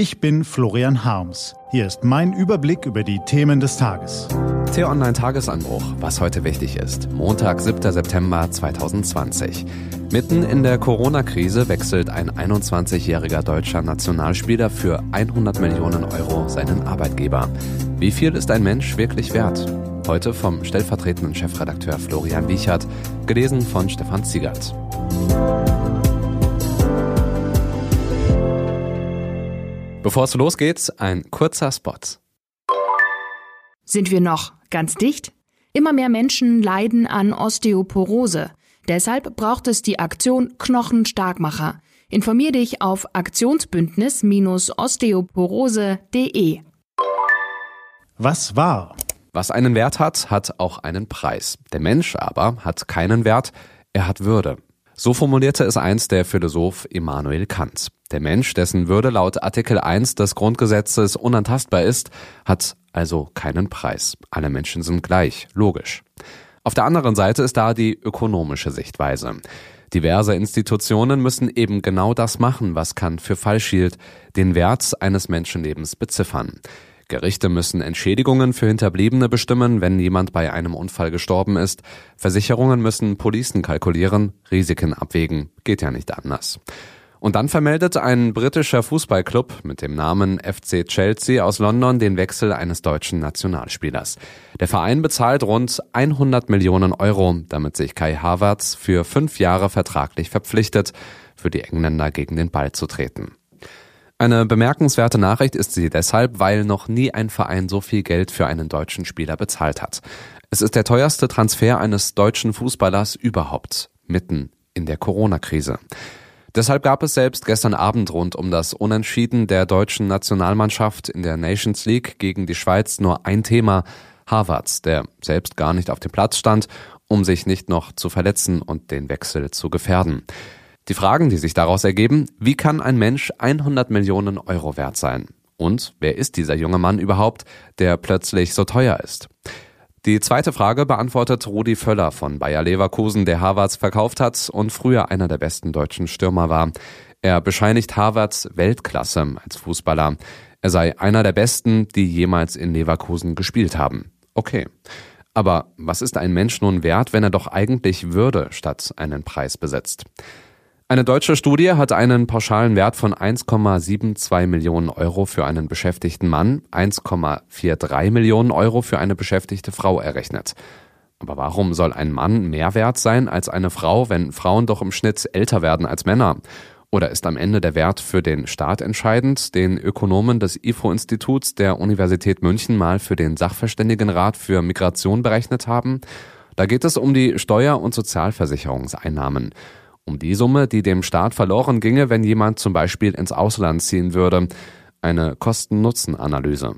Ich bin Florian Harms. Hier ist mein Überblick über die Themen des Tages. T-Online Tagesanbruch, was heute wichtig ist. Montag, 7. September 2020. Mitten in der Corona-Krise wechselt ein 21-jähriger deutscher Nationalspieler für 100 Millionen Euro seinen Arbeitgeber. Wie viel ist ein Mensch wirklich wert? Heute vom stellvertretenden Chefredakteur Florian Wiechert, gelesen von Stefan Ziegert. Bevor es losgeht, ein kurzer Spot. Sind wir noch ganz dicht? Immer mehr Menschen leiden an Osteoporose. Deshalb braucht es die Aktion Knochenstarkmacher. Informier dich auf aktionsbündnis-osteoporose.de. Was war? Was einen Wert hat, hat auch einen Preis. Der Mensch aber hat keinen Wert, er hat Würde. So formulierte es einst der Philosoph Immanuel Kant. Der Mensch, dessen Würde laut Artikel 1 des Grundgesetzes unantastbar ist, hat also keinen Preis. Alle Menschen sind gleich, logisch. Auf der anderen Seite ist da die ökonomische Sichtweise. Diverse Institutionen müssen eben genau das machen, was Kant für falsch hielt, den Wert eines Menschenlebens beziffern. Gerichte müssen Entschädigungen für Hinterbliebene bestimmen, wenn jemand bei einem Unfall gestorben ist. Versicherungen müssen Policen kalkulieren, Risiken abwägen. Geht ja nicht anders. Und dann vermeldet ein britischer Fußballclub mit dem Namen FC Chelsea aus London den Wechsel eines deutschen Nationalspielers. Der Verein bezahlt rund 100 Millionen Euro, damit sich Kai Havertz für fünf Jahre vertraglich verpflichtet, für die Engländer gegen den Ball zu treten. Eine bemerkenswerte Nachricht ist sie deshalb, weil noch nie ein Verein so viel Geld für einen deutschen Spieler bezahlt hat. Es ist der teuerste Transfer eines deutschen Fußballers überhaupt, mitten in der Corona-Krise. Deshalb gab es selbst gestern Abend rund um das Unentschieden der deutschen Nationalmannschaft in der Nations League gegen die Schweiz nur ein Thema, Harvards, der selbst gar nicht auf dem Platz stand, um sich nicht noch zu verletzen und den Wechsel zu gefährden. Die Fragen, die sich daraus ergeben, wie kann ein Mensch 100 Millionen Euro wert sein? Und wer ist dieser junge Mann überhaupt, der plötzlich so teuer ist? Die zweite Frage beantwortet Rudi Völler von Bayer Leverkusen, der Harvards verkauft hat und früher einer der besten deutschen Stürmer war. Er bescheinigt Harvards Weltklasse als Fußballer. Er sei einer der besten, die jemals in Leverkusen gespielt haben. Okay. Aber was ist ein Mensch nun wert, wenn er doch eigentlich Würde statt einen Preis besitzt? Eine deutsche Studie hat einen pauschalen Wert von 1,72 Millionen Euro für einen beschäftigten Mann, 1,43 Millionen Euro für eine beschäftigte Frau errechnet. Aber warum soll ein Mann mehr wert sein als eine Frau, wenn Frauen doch im Schnitt älter werden als Männer? Oder ist am Ende der Wert für den Staat entscheidend, den Ökonomen des IFO-Instituts der Universität München mal für den Sachverständigenrat für Migration berechnet haben? Da geht es um die Steuer- und Sozialversicherungseinnahmen um die Summe, die dem Staat verloren ginge, wenn jemand zum Beispiel ins Ausland ziehen würde. Eine Kosten-Nutzen-Analyse.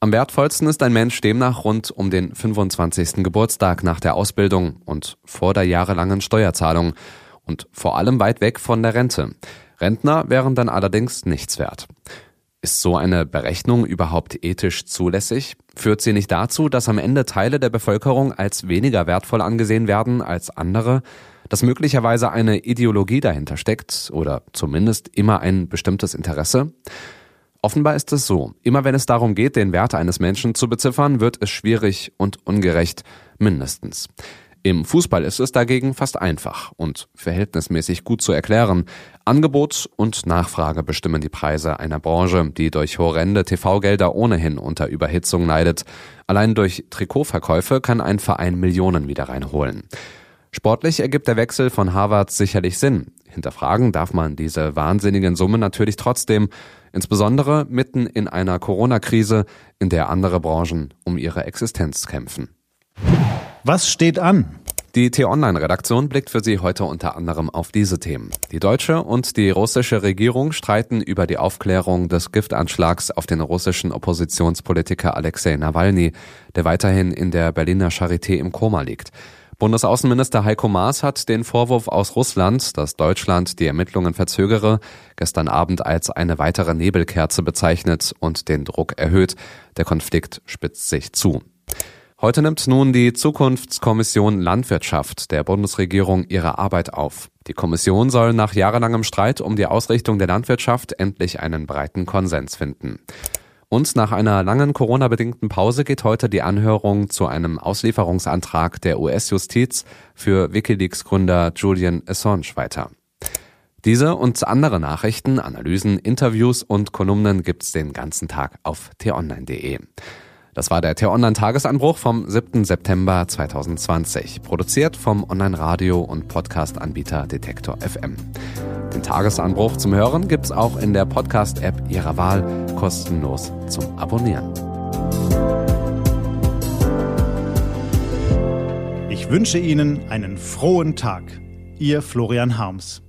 Am wertvollsten ist ein Mensch demnach rund um den 25. Geburtstag nach der Ausbildung und vor der jahrelangen Steuerzahlung und vor allem weit weg von der Rente. Rentner wären dann allerdings nichts wert. Ist so eine Berechnung überhaupt ethisch zulässig? Führt sie nicht dazu, dass am Ende Teile der Bevölkerung als weniger wertvoll angesehen werden als andere? Dass möglicherweise eine Ideologie dahinter steckt oder zumindest immer ein bestimmtes Interesse? Offenbar ist es so, immer wenn es darum geht, den Wert eines Menschen zu beziffern, wird es schwierig und ungerecht, mindestens. Im Fußball ist es dagegen fast einfach und verhältnismäßig gut zu erklären. Angebot und Nachfrage bestimmen die Preise einer Branche, die durch horrende TV-Gelder ohnehin unter Überhitzung leidet. Allein durch Trikotverkäufe kann ein Verein Millionen wieder reinholen. Sportlich ergibt der Wechsel von Harvard sicherlich Sinn. Hinterfragen darf man diese wahnsinnigen Summen natürlich trotzdem, insbesondere mitten in einer Corona-Krise, in der andere Branchen um ihre Existenz kämpfen. Was steht an? Die T-Online-Redaktion blickt für Sie heute unter anderem auf diese Themen. Die deutsche und die russische Regierung streiten über die Aufklärung des Giftanschlags auf den russischen Oppositionspolitiker Alexei Nawalny, der weiterhin in der Berliner Charité im Koma liegt. Bundesaußenminister Heiko Maas hat den Vorwurf aus Russland, dass Deutschland die Ermittlungen verzögere, gestern Abend als eine weitere Nebelkerze bezeichnet und den Druck erhöht. Der Konflikt spitzt sich zu. Heute nimmt nun die Zukunftskommission Landwirtschaft der Bundesregierung ihre Arbeit auf. Die Kommission soll nach jahrelangem Streit um die Ausrichtung der Landwirtschaft endlich einen breiten Konsens finden. Und nach einer langen Corona-bedingten Pause geht heute die Anhörung zu einem Auslieferungsantrag der US-Justiz für Wikileaks-Gründer Julian Assange weiter. Diese und andere Nachrichten, Analysen, Interviews und Kolumnen gibt's den ganzen Tag auf t-online.de. Das war der T-Online-Tagesanbruch vom 7. September 2020, produziert vom Online-Radio- und Podcast-Anbieter Detektor FM. Den Tagesanbruch zum Hören gibt's auch in der Podcast-App Ihrer Wahl kostenlos zum Abonnieren. Ich wünsche Ihnen einen frohen Tag. Ihr Florian Harms.